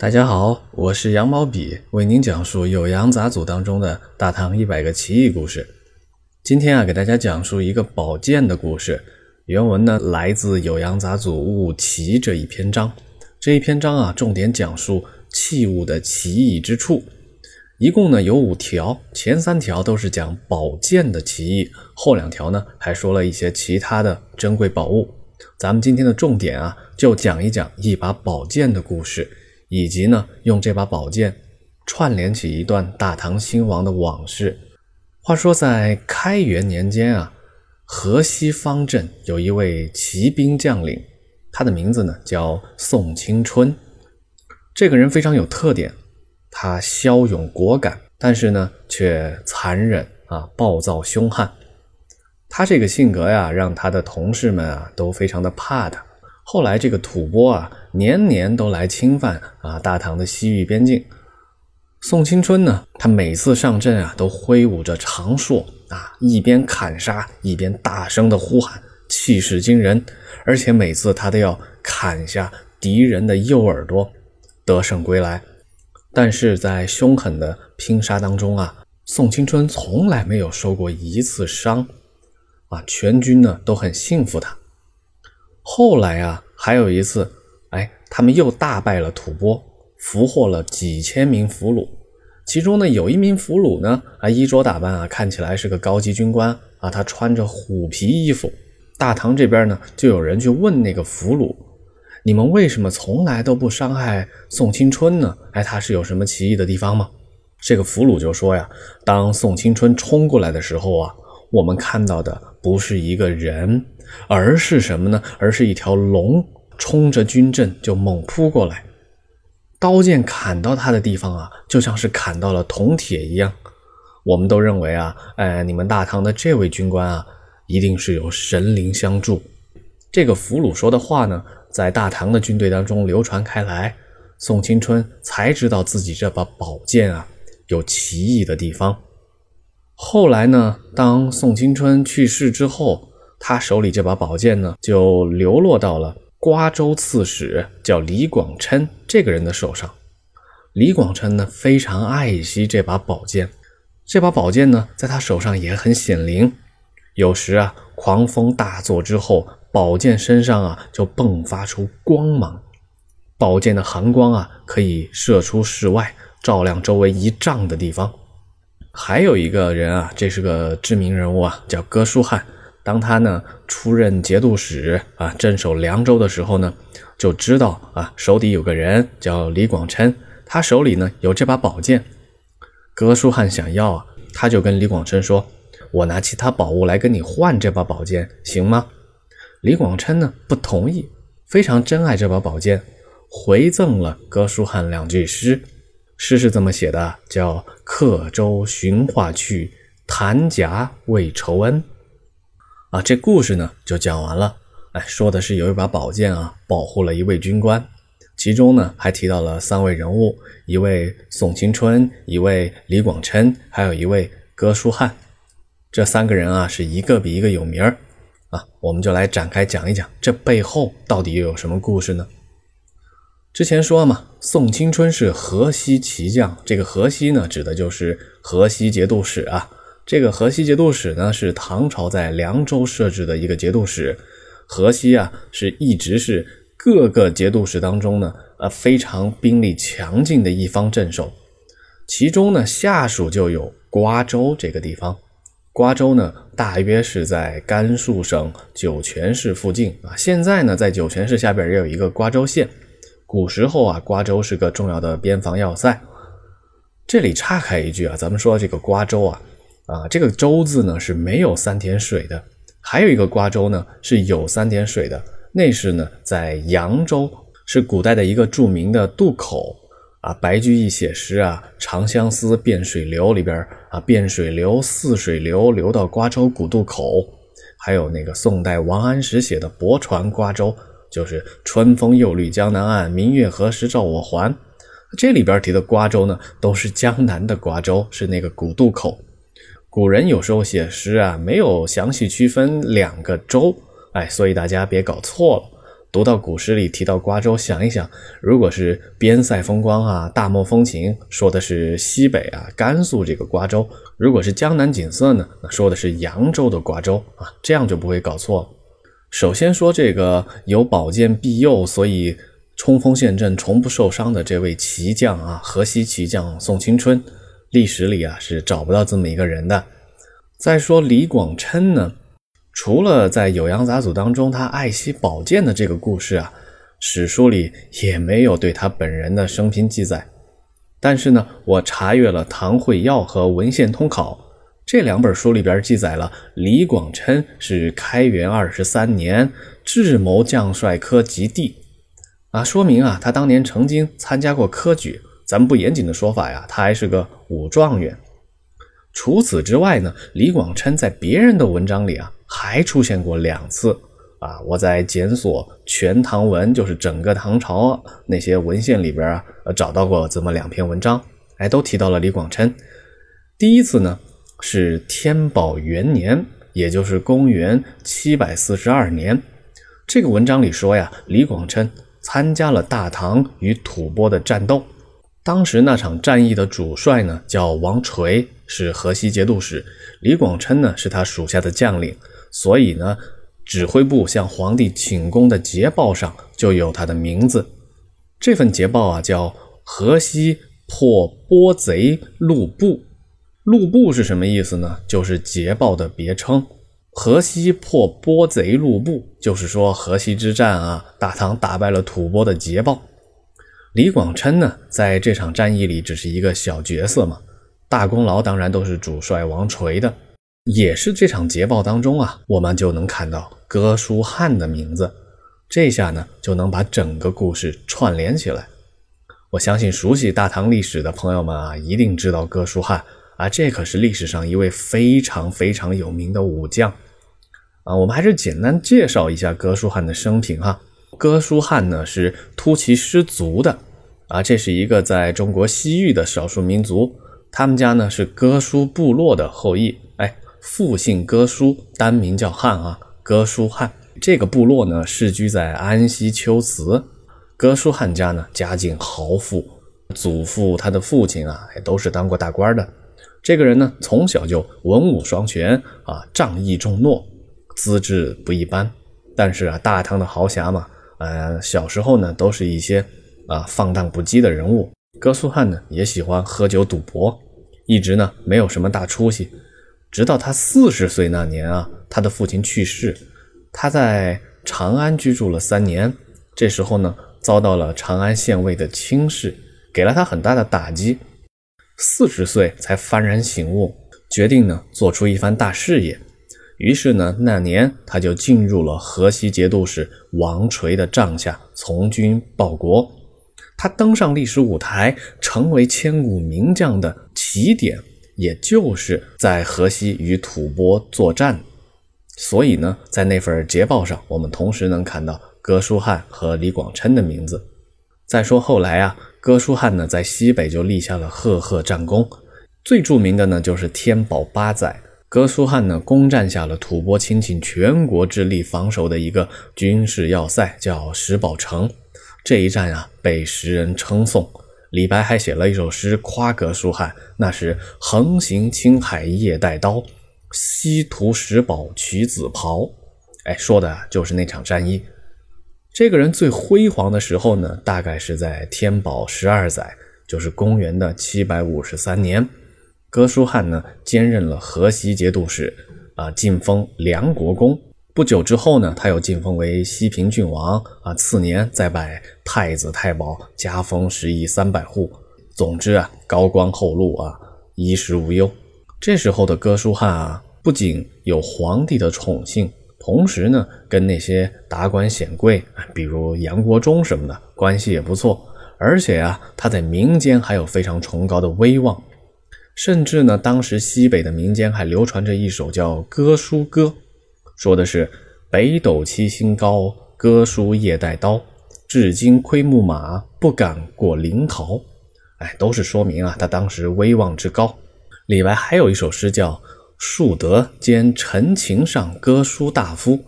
大家好，我是羊毛笔，为您讲述《酉阳杂俎》当中的大唐一百个奇异故事。今天啊，给大家讲述一个宝剑的故事。原文呢来自《酉阳杂俎·物奇》这一篇章。这一篇章啊，重点讲述器物的奇异之处。一共呢有五条，前三条都是讲宝剑的奇异，后两条呢还说了一些其他的珍贵宝物。咱们今天的重点啊，就讲一讲一把宝剑的故事。以及呢，用这把宝剑串联起一段大唐兴亡的往事。话说在开元年间啊，河西方镇有一位骑兵将领，他的名字呢叫宋青春。这个人非常有特点，他骁勇果敢，但是呢却残忍啊，暴躁凶悍。他这个性格呀，让他的同事们啊都非常的怕他。后来这个吐蕃啊，年年都来侵犯啊大唐的西域边境。宋青春呢，他每次上阵啊，都挥舞着长槊啊，一边砍杀一边大声的呼喊，气势惊人。而且每次他都要砍下敌人的右耳朵，得胜归来。但是在凶狠的拼杀当中啊，宋青春从来没有受过一次伤，啊，全军呢都很信服他。后来啊，还有一次，哎，他们又大败了吐蕃，俘获了几千名俘虏。其中呢，有一名俘虏呢，啊，衣着打扮啊，看起来是个高级军官啊，他穿着虎皮衣服。大唐这边呢，就有人去问那个俘虏：“你们为什么从来都不伤害宋青春呢？哎，他是有什么奇异的地方吗？”这个俘虏就说呀：“当宋青春冲过来的时候啊。”我们看到的不是一个人，而是什么呢？而是一条龙冲着军阵就猛扑过来，刀剑砍到他的地方啊，就像是砍到了铜铁一样。我们都认为啊，哎，你们大唐的这位军官啊，一定是有神灵相助。这个俘虏说的话呢，在大唐的军队当中流传开来，宋青春才知道自己这把宝剑啊，有奇异的地方。后来呢，当宋青春去世之后，他手里这把宝剑呢，就流落到了瓜州刺史叫李广琛这个人的手上。李广琛呢，非常爱惜这把宝剑，这把宝剑呢，在他手上也很显灵。有时啊，狂风大作之后，宝剑身上啊，就迸发出光芒，宝剑的寒光啊，可以射出室外，照亮周围一丈的地方。还有一个人啊，这是个知名人物啊，叫哥舒翰。当他呢出任节度使啊，镇守凉州的时候呢，就知道啊手底有个人叫李广琛，他手里呢有这把宝剑。哥舒翰想要啊，他就跟李广琛说：“我拿其他宝物来跟你换这把宝剑，行吗？”李广琛呢不同意，非常珍爱这把宝剑，回赠了哥舒翰两句诗。诗是这么写的，叫“客舟寻画去，弹夹为酬恩”。啊，这故事呢就讲完了。哎，说的是有一把宝剑啊，保护了一位军官。其中呢还提到了三位人物：一位宋青春，一位李广琛，还有一位哥舒翰。这三个人啊是一个比一个有名儿。啊，我们就来展开讲一讲，这背后到底又有什么故事呢？之前说嘛，宋青春是河西骑将。这个河西呢，指的就是河西节度使啊。这个河西节度使呢，是唐朝在凉州设置的一个节度使。河西啊，是一直是各个节度使当中呢，呃，非常兵力强劲的一方镇守。其中呢，下属就有瓜州这个地方。瓜州呢，大约是在甘肃省酒泉市附近啊。现在呢，在酒泉市下边也有一个瓜州县。古时候啊，瓜州是个重要的边防要塞。这里岔开一句啊，咱们说这个瓜州啊，啊，这个州字呢是没有三点水的。还有一个瓜州呢是有三点水的，那是呢在扬州，是古代的一个著名的渡口啊。白居易写诗啊，《长相思》汴水流里边啊，汴水流，泗水流，流到瓜州古渡口。还有那个宋代王安石写的《泊船瓜州》。就是春风又绿江南岸，明月何时照我还？这里边提的瓜州呢，都是江南的瓜州，是那个古渡口。古人有时候写诗啊，没有详细区分两个州，哎，所以大家别搞错了。读到古诗里提到瓜州，想一想，如果是边塞风光啊、大漠风情，说的是西北啊、甘肃这个瓜州；如果是江南景色呢，那说的是扬州的瓜州啊，这样就不会搞错了。首先说这个有宝剑庇佑，所以冲锋陷阵从不受伤的这位骑将啊，河西骑将宋青春，历史里啊是找不到这么一个人的。再说李广琛呢？除了在《酉阳杂俎》当中他爱惜宝剑的这个故事啊，史书里也没有对他本人的生平记载。但是呢，我查阅了《唐会要》和《文献通考》这两本书里边记载了李广琛是开元二十三年智谋将帅科及第，啊，说明啊他当年曾经参加过科举。咱们不严谨的说法呀，他还是个武状元。除此之外呢，李广琛在别人的文章里啊。还出现过两次啊！我在检索《全唐文》，就是整个唐朝那些文献里边啊，找到过这么两篇文章，哎，都提到了李广琛。第一次呢是天宝元年，也就是公元七百四十二年。这个文章里说呀，李广琛参加了大唐与吐蕃的战斗。当时那场战役的主帅呢叫王垂，是河西节度使。李广琛呢是他属下的将领。所以呢，指挥部向皇帝请功的捷报上就有他的名字。这份捷报啊，叫“河西破波贼路部”。路布是什么意思呢？就是捷报的别称。河西破波贼路布，就是说河西之战啊，大唐打败了吐蕃的捷报。李广琛呢，在这场战役里只是一个小角色嘛，大功劳当然都是主帅王垂的。也是这场捷报当中啊，我们就能看到哥舒翰的名字，这下呢就能把整个故事串联起来。我相信熟悉大唐历史的朋友们啊，一定知道哥舒翰啊，这可是历史上一位非常非常有名的武将啊。我们还是简单介绍一下哥舒翰的生平哈。哥舒翰呢是突骑师族的啊，这是一个在中国西域的少数民族，他们家呢是哥舒部落的后裔。哎父姓哥舒，单名叫汉啊，哥舒翰这个部落呢，世居在安西秋瓷。哥舒翰家呢，家境豪富，祖父他的父亲啊，也都是当过大官的。这个人呢，从小就文武双全啊，仗义重诺，资质不一般。但是啊，大唐的豪侠嘛，呃，小时候呢，都是一些啊放荡不羁的人物。哥舒翰呢，也喜欢喝酒赌博，一直呢，没有什么大出息。直到他四十岁那年啊，他的父亲去世，他在长安居住了三年。这时候呢，遭到了长安县尉的轻视，给了他很大的打击。四十岁才幡然醒悟，决定呢做出一番大事业。于是呢，那年他就进入了河西节度使王垂的帐下，从军报国。他登上历史舞台，成为千古名将的起点。也就是在河西与吐蕃作战，所以呢，在那份捷报上，我们同时能看到哥舒翰和李广琛的名字。再说后来啊，哥舒翰呢在西北就立下了赫赫战功，最著名的呢就是天宝八载，哥舒翰呢攻占下了吐蕃倾尽全国之力防守的一个军事要塞，叫石宝城。这一战啊，被时人称颂。李白还写了一首诗夸哥舒翰，那是“横行青海夜带刀，西屠石宝取紫袍”。哎，说的就是那场战役。这个人最辉煌的时候呢，大概是在天宝十二载，就是公元的七百五十三年。哥舒翰呢，兼任了河西节度使，啊，晋封梁国公。不久之后呢，他又晋封为西平郡王啊。次年再拜太子太保，加封十邑三百户。总之啊，高官厚禄啊，衣食无忧。这时候的哥舒翰啊，不仅有皇帝的宠幸，同时呢，跟那些达官显贵，比如杨国忠什么的，关系也不错。而且啊，他在民间还有非常崇高的威望。甚至呢，当时西北的民间还流传着一首叫《哥舒歌》。说的是北斗七星高，哥舒夜带刀，至今窥牧马，不敢过临洮。哎，都是说明啊，他当时威望之高。李白还有一首诗叫《树德兼陈情上歌书大夫》，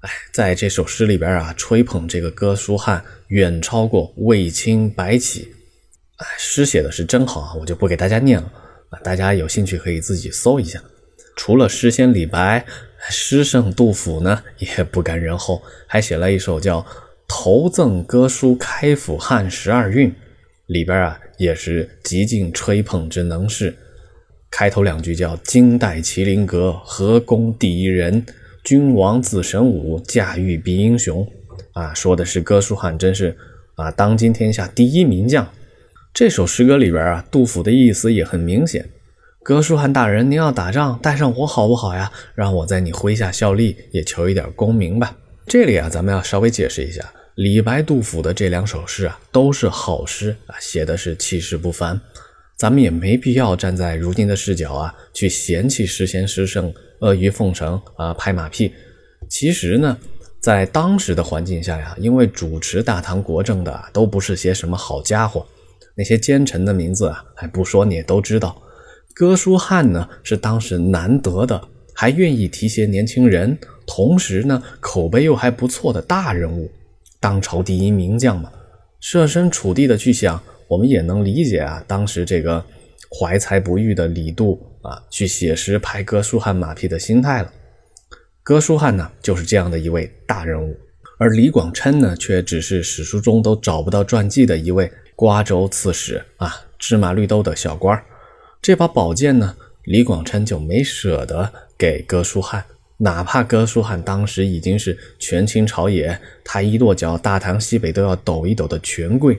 哎，在这首诗里边啊，吹捧这个哥舒翰远超过卫青、白起。哎，诗写的是真好啊，我就不给大家念了啊，大家有兴趣可以自己搜一下。除了诗仙李白，诗圣杜甫呢也不甘人后，还写了一首叫《投赠哥舒开府汉十二韵》，里边啊也是极尽吹捧之能事。开头两句叫“金代麒麟阁，河宫第一人。君王自神武，驾驭必英雄。”啊，说的是哥舒翰真是啊，当今天下第一名将。这首诗歌里边啊，杜甫的意思也很明显：“哥舒翰大人，您要打仗，带上我好不好呀？让我在你麾下效力，也求一点功名吧。”这里啊，咱们要稍微解释一下，李白、杜甫的这两首诗啊，都是好诗啊，写的是气势不凡。咱们也没必要站在如今的视角啊，去嫌弃诗仙诗圣、阿谀奉承啊、拍马屁。其实呢，在当时的环境下呀，因为主持大唐国政的都不是些什么好家伙，那些奸臣的名字啊，还不说你也都知道。哥舒翰呢，是当时难得的，还愿意提携年轻人，同时呢，口碑又还不错的大人物，当朝第一名将嘛。设身处地的去想。我们也能理解啊，当时这个怀才不遇的李杜啊，去写诗拍哥舒翰马屁的心态了。哥舒翰呢，就是这样的一位大人物，而李广琛呢，却只是史书中都找不到传记的一位瓜州刺史啊，芝麻绿豆的小官这把宝剑呢，李广琛就没舍得给哥舒翰，哪怕哥舒翰当时已经是权倾朝野，他一跺脚，大唐西北都要抖一抖的权贵。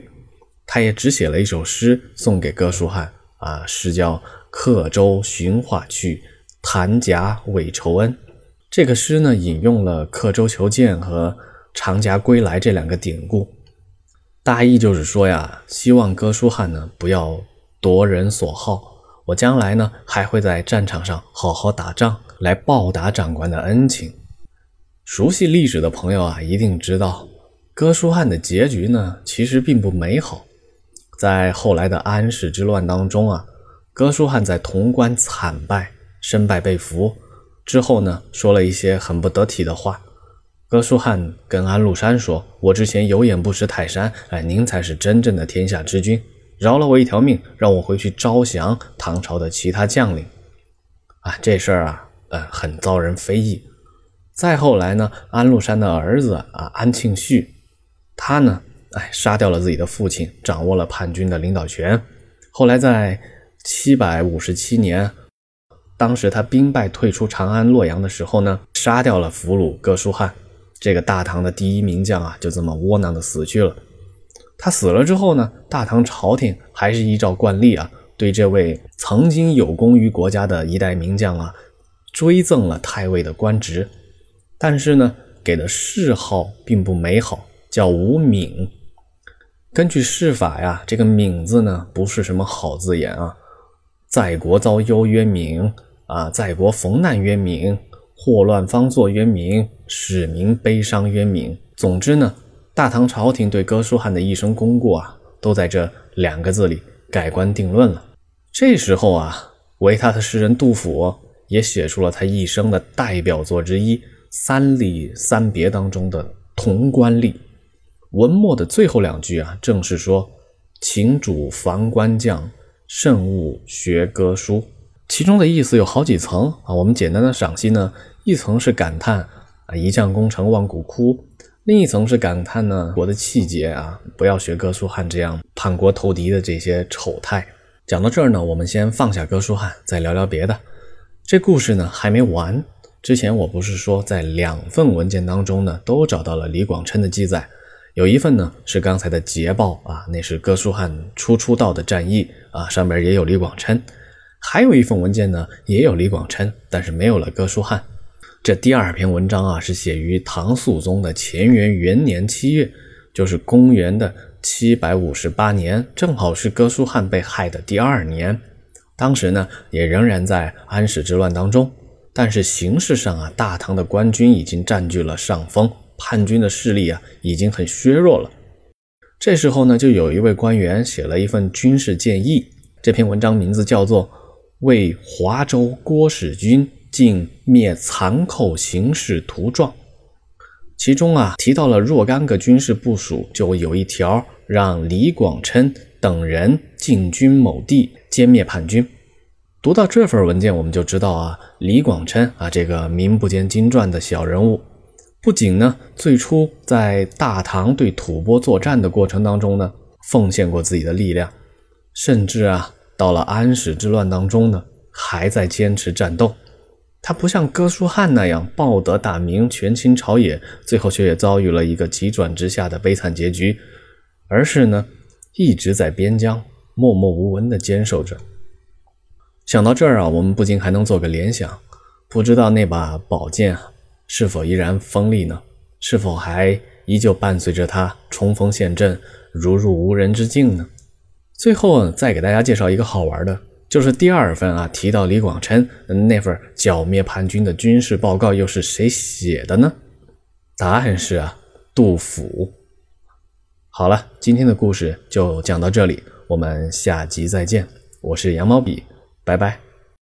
他也只写了一首诗送给哥舒翰啊，诗叫《刻舟寻话去，弹夹慰仇恩》。这个诗呢，引用了“刻舟求剑”和“长夹归来”这两个典故，大意就是说呀，希望哥舒翰呢不要夺人所好，我将来呢还会在战场上好好打仗，来报答长官的恩情。熟悉历史的朋友啊，一定知道，哥舒翰的结局呢，其实并不美好。在后来的安史之乱当中啊，哥舒翰在潼关惨败，身败被俘之后呢，说了一些很不得体的话。哥舒翰跟安禄山说：“我之前有眼不识泰山，哎，您才是真正的天下之君，饶了我一条命，让我回去招降唐朝的其他将领。”啊，这事儿啊，呃，很遭人非议。再后来呢，安禄山的儿子啊，安庆绪，他呢。哎，杀掉了自己的父亲，掌握了叛军的领导权。后来在七百五十七年，当时他兵败退出长安、洛阳的时候呢，杀掉了俘虏哥舒翰，这个大唐的第一名将啊，就这么窝囊的死去了。他死了之后呢，大唐朝廷还是依照惯例啊，对这位曾经有功于国家的一代名将啊，追赠了太尉的官职，但是呢，给的谥号并不美好，叫吴敏。根据释法呀，这个“敏”字呢，不是什么好字眼啊。在国遭忧曰敏啊，在国逢难曰敏，祸乱方作曰敏，使民悲伤曰敏。总之呢，大唐朝廷对哥舒翰的一生功过啊，都在这两个字里盖棺定论了。这时候啊，维他的诗人杜甫也写出了他一生的代表作之一《三吏三别》当中的《潼关吏》。文末的最后两句啊，正是说：“请主防官将，慎勿学歌书。”其中的意思有好几层啊。我们简单的赏析呢，一层是感叹啊，一将功成万骨枯；另一层是感叹呢，国的气节啊，不要学哥舒翰这样叛国投敌的这些丑态。讲到这儿呢，我们先放下哥舒翰，再聊聊别的。这故事呢还没完。之前我不是说在两份文件当中呢，都找到了李广琛的记载。有一份呢是刚才的捷报啊，那是哥舒翰初出道的战役啊，上面也有李广琛。还有一份文件呢，也有李广琛，但是没有了哥舒翰。这第二篇文章啊，是写于唐肃宗的乾元元年七月，就是公元的七百五十八年，正好是哥舒翰被害的第二年。当时呢，也仍然在安史之乱当中，但是形势上啊，大唐的官军已经占据了上风。叛军的势力啊，已经很削弱了。这时候呢，就有一位官员写了一份军事建议。这篇文章名字叫做《为华州郭使君尽灭残寇形势图状》。其中啊提到了若干个军事部署，就有一条让李广琛等人进军某地，歼灭叛军。读到这份文件，我们就知道啊，李广琛啊这个名不见经传的小人物，不仅呢最初在大唐对吐蕃作战的过程当中呢，奉献过自己的力量，甚至啊到了安史之乱当中呢，还在坚持战斗。他不像哥舒翰那样报得大名，权倾朝野，最后却也遭遇了一个急转直下的悲惨结局，而是呢，一直在边疆默默无闻地坚守着。想到这儿啊，我们不禁还能做个联想：不知道那把宝剑，是否依然锋利呢？是否还依旧伴随着他冲锋陷阵，如入无人之境呢？最后再给大家介绍一个好玩的。就是第二份啊，提到李广琛那份剿灭叛军的军事报告，又是谁写的呢？答案是啊，杜甫。好了，今天的故事就讲到这里，我们下集再见。我是羊毛笔，拜拜。